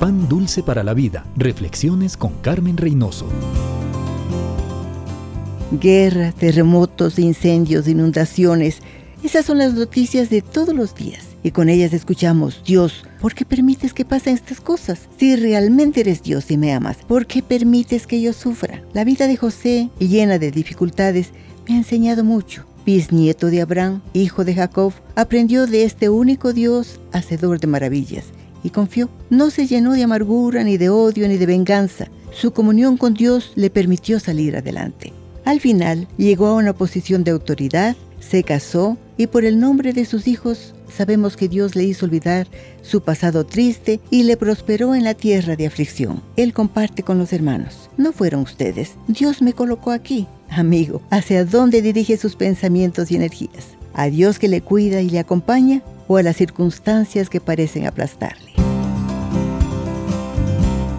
Pan dulce para la vida. Reflexiones con Carmen Reynoso. Guerra, terremotos, incendios, inundaciones. Esas son las noticias de todos los días. Y con ellas escuchamos, Dios, ¿por qué permites que pasen estas cosas? Si realmente eres Dios y me amas, ¿por qué permites que yo sufra? La vida de José, llena de dificultades, me ha enseñado mucho. Bisnieto de Abraham, hijo de Jacob, aprendió de este único Dios, hacedor de maravillas y confió. No se llenó de amargura, ni de odio, ni de venganza. Su comunión con Dios le permitió salir adelante. Al final llegó a una posición de autoridad, se casó y por el nombre de sus hijos sabemos que Dios le hizo olvidar su pasado triste y le prosperó en la tierra de aflicción. Él comparte con los hermanos. No fueron ustedes. Dios me colocó aquí. Amigo, ¿hacia dónde dirige sus pensamientos y energías? ¿A Dios que le cuida y le acompaña o a las circunstancias que parecen aplastarle?